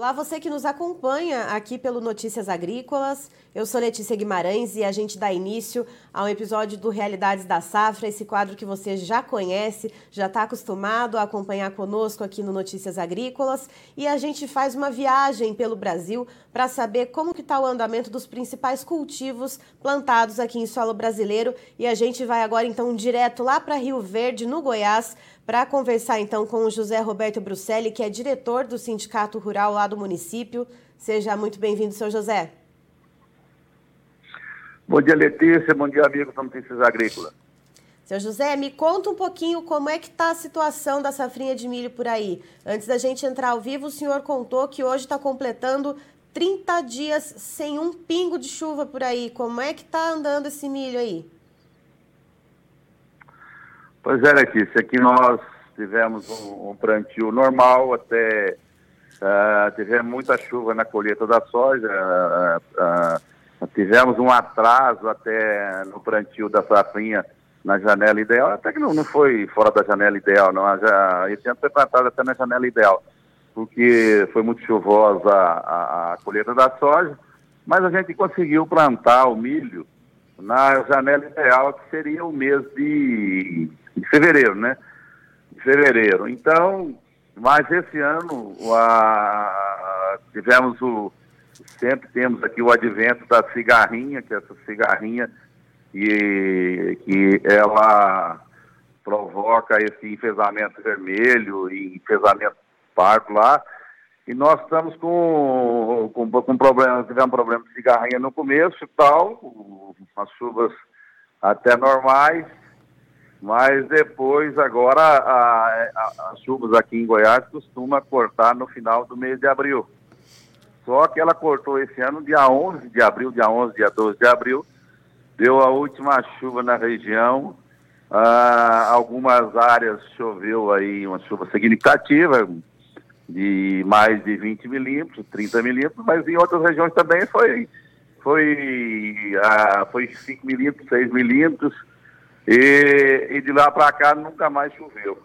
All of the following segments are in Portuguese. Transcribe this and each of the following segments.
Olá, você que nos acompanha aqui pelo Notícias Agrícolas. Eu sou Letícia Guimarães e a gente dá início a um episódio do Realidades da Safra, esse quadro que você já conhece, já está acostumado a acompanhar conosco aqui no Notícias Agrícolas. E a gente faz uma viagem pelo Brasil para saber como que está o andamento dos principais cultivos plantados aqui em solo brasileiro. E a gente vai agora então direto lá para Rio Verde, no Goiás, para conversar então com o José Roberto Bruselli, que é diretor do Sindicato Rural lá do município. Seja muito bem-vindo, seu José. Bom dia, Letícia. Bom dia, amigos da Notícias Agrícolas. Seu José, me conta um pouquinho como é que está a situação da safrinha de milho por aí. Antes da gente entrar ao vivo, o senhor contou que hoje está completando 30 dias sem um pingo de chuva por aí. Como é que está andando esse milho aí? Pois é, Letícia, aqui nós tivemos um, um plantio normal, até uh, tivemos muita chuva na colheita da soja, uh, uh, tivemos um atraso até no plantio da safrinha na janela ideal, até que não, não foi fora da janela ideal, não, já, esse ano foi plantado até na janela ideal, porque foi muito chuvosa a, a colheita da soja, mas a gente conseguiu plantar o milho na janela ideal, que seria o mês de de fevereiro, né? De fevereiro. Então, mas esse ano a, tivemos o. Sempre temos aqui o advento da cigarrinha, que é essa cigarrinha e que ela provoca esse enfesamento vermelho e enfesamento pardo lá. E nós estamos com, com, com problema, tivemos problema de cigarrinha no começo e tal, as chuvas até normais, mas depois, agora, a, a, as chuvas aqui em Goiás costuma cortar no final do mês de abril. Só que ela cortou esse ano dia 11 de abril, dia 11, dia 12 de abril. Deu a última chuva na região. Ah, algumas áreas choveu aí uma chuva significativa, de mais de 20 milímetros, 30 milímetros, mas em outras regiões também foi, foi, ah, foi 5 milímetros, 6 milímetros. E, e de lá para cá nunca mais choveu.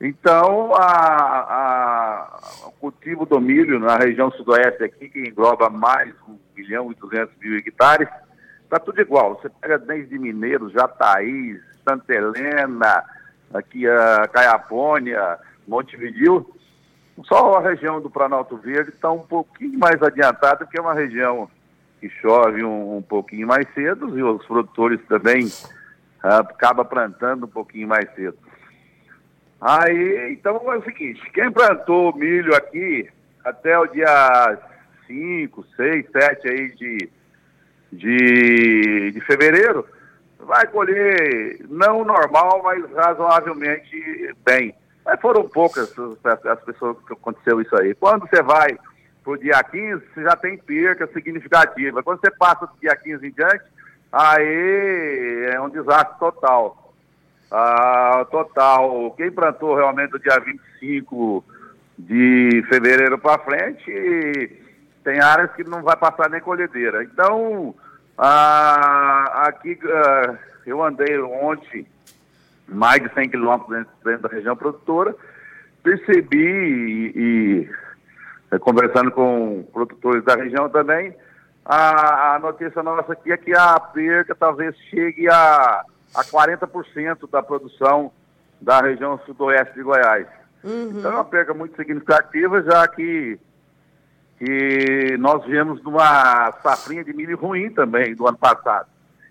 Então, a, a, o cultivo do milho na região sudoeste aqui, que engloba mais 1 milhão e 200 mil hectares, está tudo igual. Você pega desde Mineiros, Jataí, Santa Helena, aqui a Caiapônia, Montevidil, só a região do Planalto Verde está um pouquinho mais adiantada, porque é uma região que chove um, um pouquinho mais cedo e os produtores também acaba plantando um pouquinho mais cedo. Aí, então é o seguinte, quem plantou milho aqui até o dia 5, 6, 7 aí de, de, de fevereiro, vai colher não normal, mas razoavelmente bem. Mas foram poucas as, as pessoas que aconteceu isso aí. Quando você vai para o dia 15, você já tem perca significativa. Quando você passa do dia 15 em diante, aí é um desastre total. Ah, total. Quem plantou realmente do dia 25 de fevereiro para frente, tem áreas que não vai passar nem colhedeira. Então, ah, aqui ah, eu andei ontem mais de 100 quilômetros dentro, da região produtora, percebi e, e eh, conversando com produtores da região também, a, a notícia nossa aqui é que a perca talvez chegue a, a 40% da produção da região sudoeste de Goiás. Uhum. Então é uma perca muito significativa, já que, que nós viemos numa safrinha de milho ruim também do ano passado.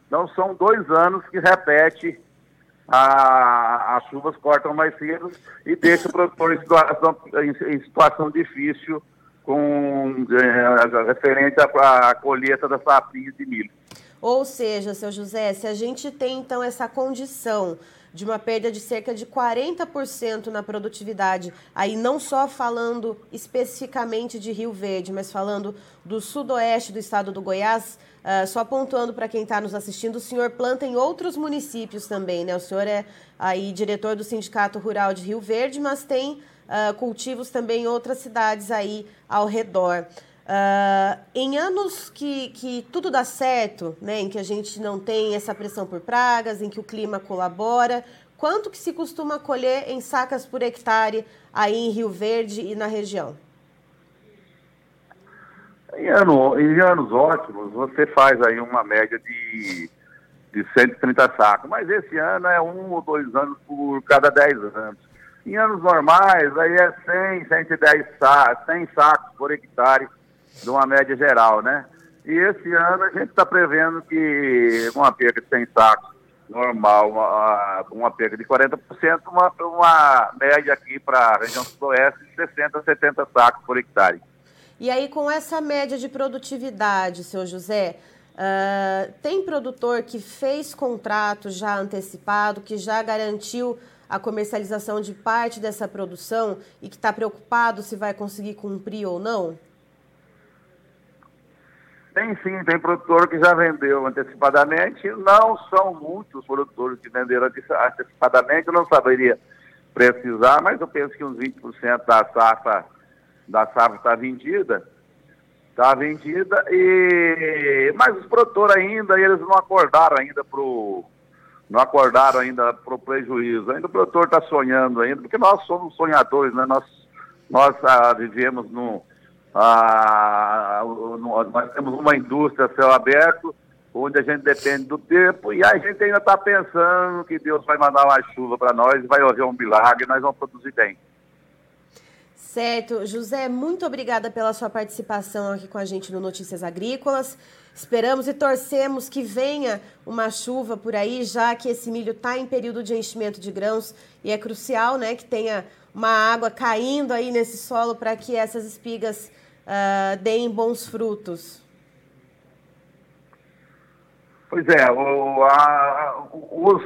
Então são dois anos que repete a, as chuvas cortam mais cedo e deixa o produtor em situação, em, em situação difícil com é, referente à, à colheita da safrinha de milho. Ou seja, seu José, se a gente tem então essa condição de uma perda de cerca de 40% na produtividade, aí não só falando especificamente de Rio Verde, mas falando do sudoeste do estado do Goiás, uh, só pontuando para quem está nos assistindo, o senhor planta em outros municípios também, né? O senhor é aí diretor do Sindicato Rural de Rio Verde, mas tem uh, cultivos também em outras cidades aí ao redor. Uh, em anos que, que tudo dá certo, né, em que a gente não tem essa pressão por pragas, em que o clima colabora, quanto que se costuma colher em sacas por hectare aí em Rio Verde e na região? ano, em anos ótimos, você faz aí uma média de, de 130 sacos, mas esse ano é um ou dois anos por cada 10 anos. Em anos normais, aí é 100, 110 sacos, 100 sacos por hectare, de uma média geral, né? E esse ano a gente está prevendo que uma perda de 100 sacos normal, uma, uma perda de 40%, uma, uma média aqui para a região sudoeste de 60, 70 sacos por hectare. E aí, com essa média de produtividade, seu José, uh, tem produtor que fez contrato já antecipado, que já garantiu a comercialização de parte dessa produção e que está preocupado se vai conseguir cumprir ou não? Tem sim, tem produtor que já vendeu antecipadamente. Não são muitos produtores que venderam antecipadamente, eu não saberia precisar, mas eu penso que uns 20% da safra da safra está vendida. Está vendida e mas os produtores ainda, eles não acordaram ainda pro não acordaram ainda para o prejuízo. Ainda o produtor está sonhando ainda, porque nós somos sonhadores, né? Nós, nós ah, vivemos no, ah, nós temos uma indústria céu aberto, onde a gente depende do tempo, e a gente ainda está pensando que Deus vai mandar uma chuva para nós, vai haver um milagre nós vamos produzir bem. Certo. José, muito obrigada pela sua participação aqui com a gente no Notícias Agrícolas. Esperamos e torcemos que venha uma chuva por aí, já que esse milho está em período de enchimento de grãos e é crucial né, que tenha uma água caindo aí nesse solo para que essas espigas uh, deem bons frutos. Pois é, o, a, os,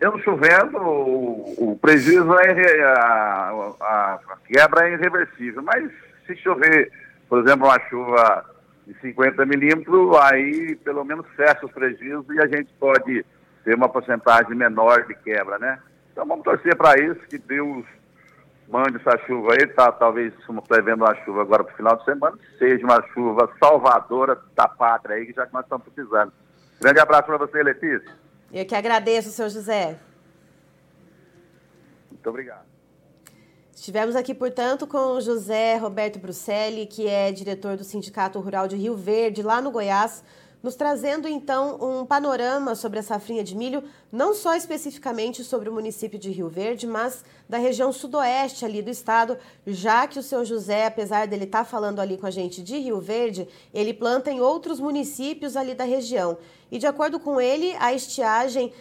mesmo chovendo, o, o prejuízo é a, a, quebra é irreversível, mas se chover, por exemplo, uma chuva de 50 milímetros, aí pelo menos fecha os prejuízos e a gente pode ter uma porcentagem menor de quebra, né? Então vamos torcer para isso, que Deus mande essa chuva aí, tá, talvez estamos prevendo uma chuva agora para o final de semana, seja uma chuva salvadora da pátria aí, que já que nós estamos precisando. Grande abraço para você, Letícia. Eu que agradeço, seu José. Muito obrigado. Estivemos aqui, portanto, com José Roberto Bruselli, que é diretor do Sindicato Rural de Rio Verde, lá no Goiás, nos trazendo então um panorama sobre a safrinha de milho, não só especificamente sobre o município de Rio Verde, mas da região sudoeste ali do estado, já que o seu José, apesar dele estar tá falando ali com a gente de Rio Verde, ele planta em outros municípios ali da região. E de acordo com ele, a estiagem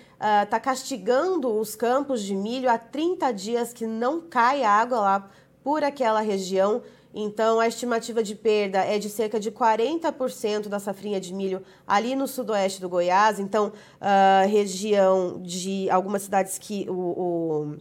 está uh, castigando os campos de milho há 30 dias que não cai água lá por aquela região. Então, a estimativa de perda é de cerca de 40% da safrinha de milho ali no sudoeste do Goiás. Então, uh, região de algumas cidades que o, o,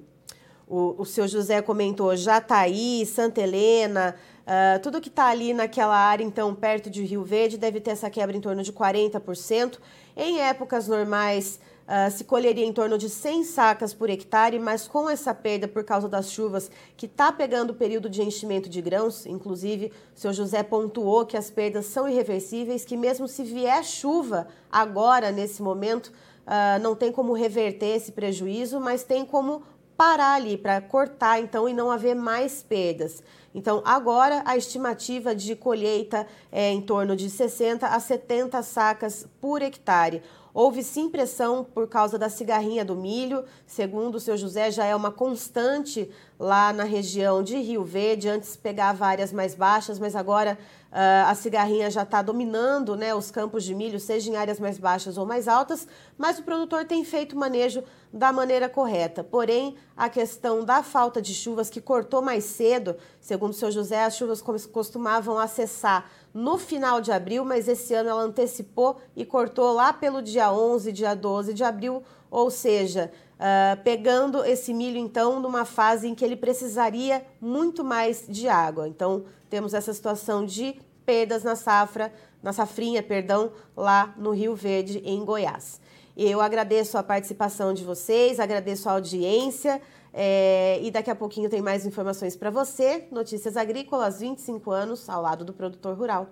o, o seu José comentou, Jataí, Santa Helena, uh, tudo que está ali naquela área, então, perto de Rio Verde, deve ter essa quebra em torno de 40%. Em épocas normais, Uh, se colheria em torno de 100 sacas por hectare, mas com essa perda por causa das chuvas que está pegando o período de enchimento de grãos, inclusive o seu José pontuou que as perdas são irreversíveis, que mesmo se vier chuva agora, nesse momento, uh, não tem como reverter esse prejuízo, mas tem como parar ali para cortar então e não haver mais perdas. Então, agora a estimativa de colheita é em torno de 60 a 70 sacas por hectare. Houve sim pressão por causa da cigarrinha do milho, segundo o seu José, já é uma constante lá na região de Rio Verde. Antes pegava áreas mais baixas, mas agora uh, a cigarrinha já está dominando né, os campos de milho, seja em áreas mais baixas ou mais altas, mas o produtor tem feito o manejo da maneira correta. Porém, a questão da falta de chuvas que cortou mais cedo, segundo o seu José, as chuvas costumavam acessar no final de abril, mas esse ano ela antecipou e cortou lá pelo dia 11, dia 12 de abril, ou seja, uh, pegando esse milho então numa fase em que ele precisaria muito mais de água. Então, temos essa situação de perdas na safra, na safrinha, perdão, lá no Rio Verde, em Goiás. Eu agradeço a participação de vocês, agradeço a audiência. É, e daqui a pouquinho tem mais informações para você. Notícias Agrícolas, 25 anos ao lado do produtor rural.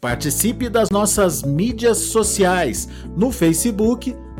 Participe das nossas mídias sociais no Facebook